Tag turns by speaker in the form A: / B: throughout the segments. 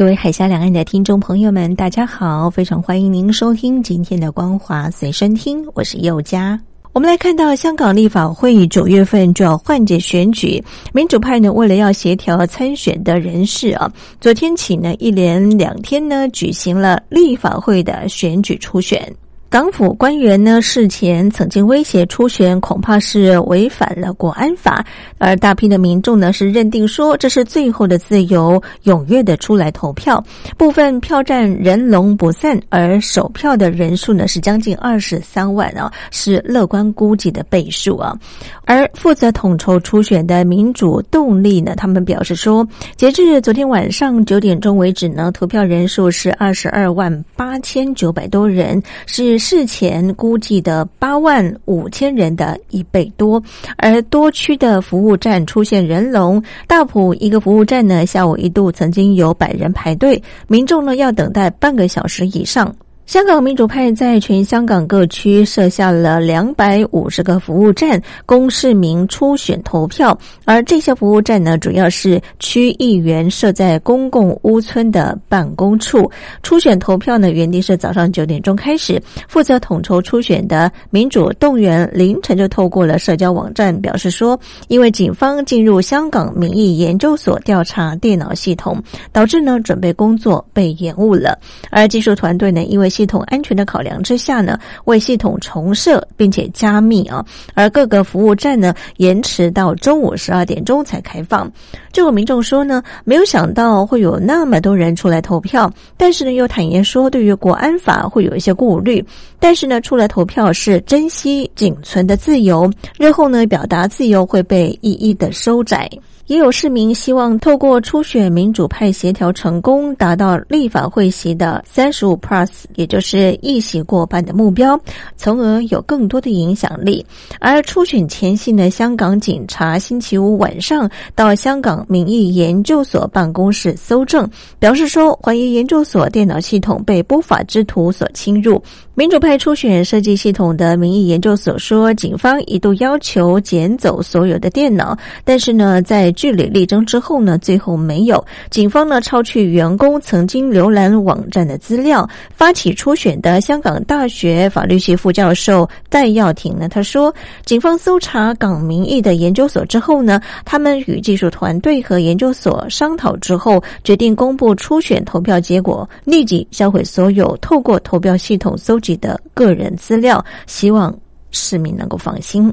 A: 各位海峡两岸的听众朋友们，大家好！非常欢迎您收听今天的光华随身听，我是佑佳。我们来看到香港立法会九月份就要换届选举，民主派呢为了要协调参选的人士啊，昨天起呢一连两天呢举行了立法会的选举初选。港府官员呢事前曾经威胁初选，恐怕是违反了国安法，而大批的民众呢是认定说这是最后的自由，踊跃的出来投票，部分票站人龙不散，而首票的人数呢是将近二十三万啊，是乐观估计的倍数啊。而负责统筹初选的民主动力呢，他们表示说，截至昨天晚上九点钟为止呢，投票人数是二十二万八千九百多人，是。事前估计的八万五千人的一倍多，而多区的服务站出现人龙，大埔一个服务站呢，下午一度曾经有百人排队，民众呢要等待半个小时以上。香港民主派在全香港各区设下了两百五十个服务站，供市民初选投票。而这些服务站呢，主要是区议员设在公共屋村的办公处。初选投票呢，原定是早上九点钟开始。负责统筹初选的民主动员凌晨就透过了社交网站表示说，因为警方进入香港民意研究所调查电脑系统，导致呢准备工作被延误了。而技术团队呢，因为系统安全的考量之下呢，为系统重设并且加密啊，而各个服务站呢延迟到中午十二点钟才开放。就有民众说呢，没有想到会有那么多人出来投票，但是呢又坦言说，对于国安法会有一些顾虑，但是呢出来投票是珍惜仅存的自由，日后呢表达自由会被一一的收窄。也有市民希望透过初选民主派协调成功，达到立法会席的三十五 plus，也就是一席过半的目标，从而有更多的影响力。而初选前夕呢，香港警察星期五晚上到香港民意研究所办公室搜证，表示说怀疑研究所电脑系统被不法之徒所侵入。民主派初选设计系统的民意研究所说，警方一度要求捡走所有的电脑，但是呢，在据理力争之后呢，最后没有。警方呢抄去员工曾经浏览网站的资料。发起初选的香港大学法律系副教授戴耀廷呢，他说，警方搜查港民意的研究所之后呢，他们与技术团队和研究所商讨之后，决定公布初选投票结果，立即销毁所有透过投票系统搜集的个人资料，希望市民能够放心。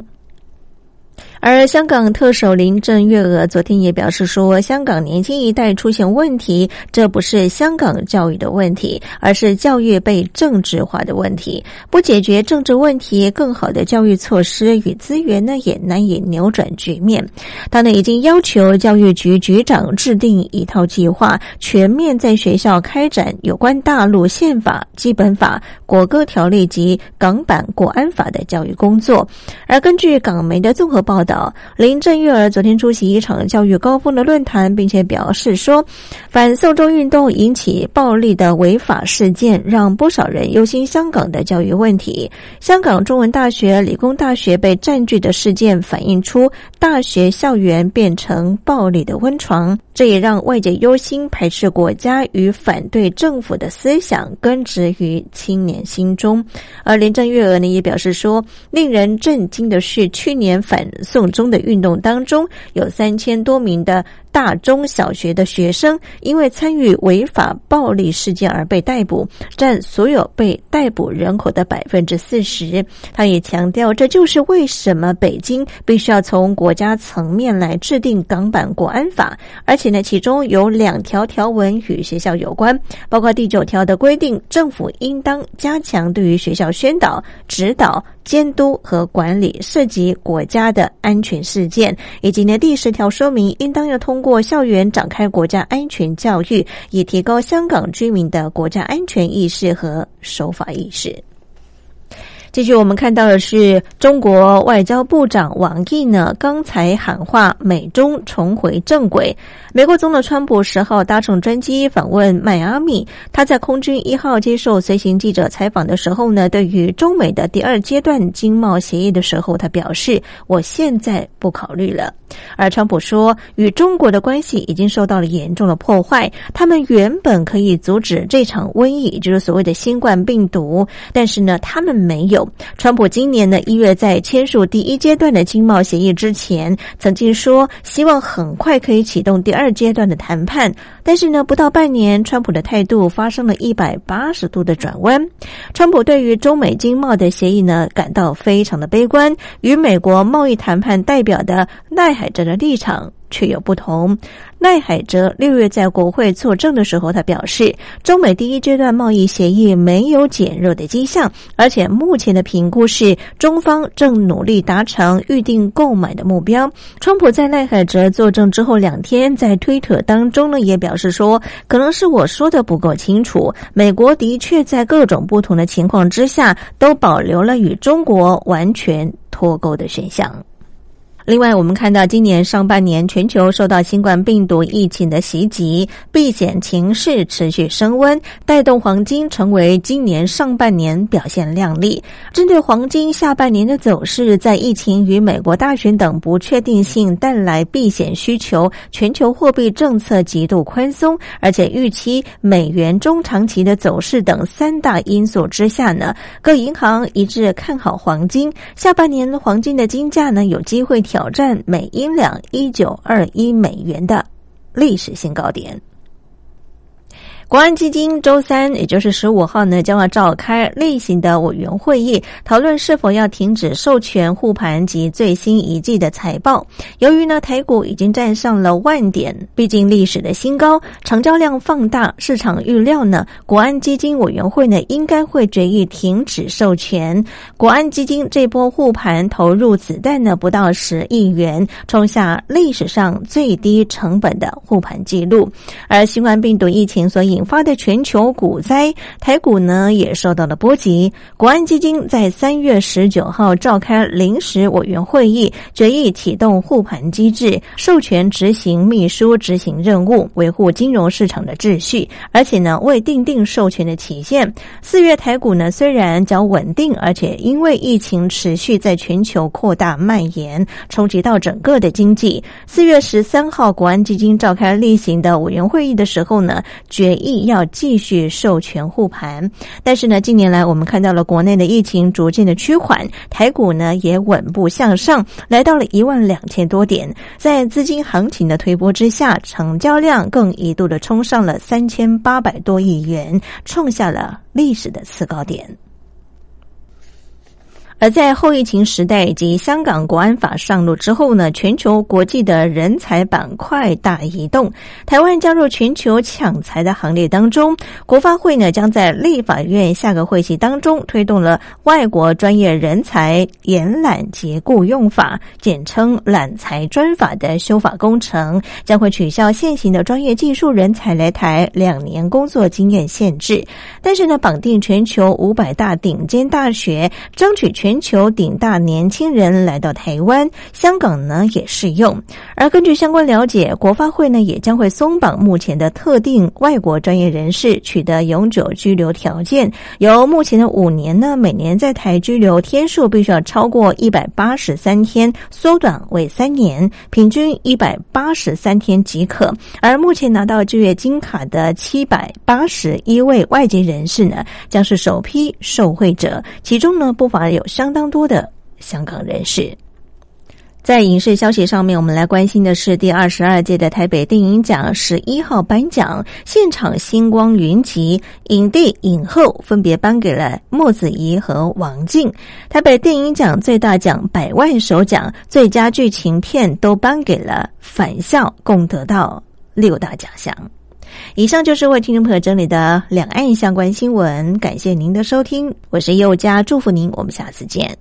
A: 而香港特首林郑月娥昨天也表示说，香港年轻一代出现问题，这不是香港教育的问题，而是教育被政治化的问题。不解决政治问题，更好的教育措施与资源呢，也难以扭转局面。他呢已经要求教育局局长制定一套计划，全面在学校开展有关大陆宪法、基本法、国歌条例及港版国安法的教育工作。而根据港媒的综合报道。道林郑月娥昨天出席一场教育高峰的论坛，并且表示说，反送中运动引起暴力的违法事件，让不少人忧心香港的教育问题。香港中文大学、理工大学被占据的事件，反映出大学校园变成暴力的温床。这也让外界忧心排斥国家与反对政府的思想根植于青年心中。而林郑月娥呢也表示说，令人震惊的是，去年反送中的运动当中，有三千多名的。大中小学的学生因为参与违法暴力事件而被逮捕，占所有被逮捕人口的百分之四十。他也强调，这就是为什么北京必须要从国家层面来制定港版国安法，而且呢，其中有两条条文与学校有关，包括第九条的规定，政府应当加强对于学校宣导、指导、监督和管理涉及国家的安全事件，以及呢第十条说明，应当要通过。过校园展开国家安全教育，以提高香港居民的国家安全意识和守法意识。继续，我们看到的是中国外交部长王毅呢，刚才喊话美中重回正轨。美国总统川普十号搭乘专机访问迈阿密，他在空军一号接受随行记者采访的时候呢，对于中美的第二阶段经贸协议的时候，他表示：“我现在不考虑了。”而川普说，与中国的关系已经受到了严重的破坏，他们原本可以阻止这场瘟疫，就是所谓的新冠病毒，但是呢，他们没有。川普今年的一月在签署第一阶段的经贸协议之前，曾经说希望很快可以启动第二阶段的谈判。但是呢，不到半年，川普的态度发生了一百八十度的转弯。川普对于中美经贸的协议呢，感到非常的悲观，与美国贸易谈判代表的赖海哲的立场。却有不同。赖海哲六月在国会作证的时候，他表示，中美第一阶段贸易协议没有减弱的迹象，而且目前的评估是中方正努力达成预定购买的目标。川普在赖海哲作证之后两天，在推特当中呢，也表示说，可能是我说的不够清楚。美国的确在各种不同的情况之下，都保留了与中国完全脱钩的选项。另外，我们看到今年上半年全球受到新冠病毒疫情的袭击，避险情势持续升温，带动黄金成为今年上半年表现亮丽。针对黄金下半年的走势，在疫情与美国大选等不确定性带来避险需求，全球货币政策极度宽松，而且预期美元中长期的走势等三大因素之下呢，各银行一致看好黄金。下半年黄金的金价呢，有机会调。挑战每英两一九二一美元的历史新高点。国安基金周三，也就是十五号呢，将要召开例行的委员会议，讨论是否要停止授权护盘及最新一季的财报。由于呢，台股已经站上了万点，毕竟历史的新高，成交量放大，市场预料呢，国安基金委员会呢应该会决议停止授权。国安基金这波护盘投入子弹呢不到十亿元，创下历史上最低成本的护盘记录。而新冠病毒疫情所引引发的全球股灾，台股呢也受到了波及。国安基金在三月十九号召开临时委员会议，决议启动护盘机制，授权执行秘书执行任务，维护金融市场的秩序。而且呢，未定定授权的期限。四月台股呢虽然较稳定，而且因为疫情持续在全球扩大蔓延，冲击到整个的经济。四月十三号，国安基金召开例行的委员会议的时候呢，决议。要继续授权护盘，但是呢，近年来我们看到了国内的疫情逐渐的趋缓，台股呢也稳步向上，来到了一万两千多点，在资金行情的推波之下，成交量更一度的冲上了三千八百多亿元，创下了历史的次高点。而在后疫情时代以及香港国安法上路之后呢，全球国际的人才板块大移动，台湾加入全球抢才的行列当中。国发会呢将在立法院下个会期当中推动了外国专业人才延揽及雇用法，简称揽才专法的修法工程，将会取消现行的专业技术人才来台两年工作经验限制，但是呢，绑定全球五百大顶尖大学，争取全。全球顶大年轻人来到台湾、香港呢，也适用。而根据相关了解，国发会呢也将会松绑目前的特定外国专业人士取得永久居留条件，由目前的五年呢，每年在台居留天数必须要超过一百八十三天，缩短为三年，平均一百八十三天即可。而目前拿到就业金卡的七百八十一位外籍人士呢，将是首批受惠者，其中呢不乏有。相当多的香港人士，在影视消息上面，我们来关心的是第二十二届的台北电影奖十一号颁奖现场，星光云集，影帝影后分别颁给了莫子仪和王静。台北电影奖最大奖百万首奖最佳剧情片都颁给了返校，共得到六大奖项。以上就是为听众朋友整理的两岸相关新闻，感谢您的收听，我是佑佳，祝福您，我们下次见。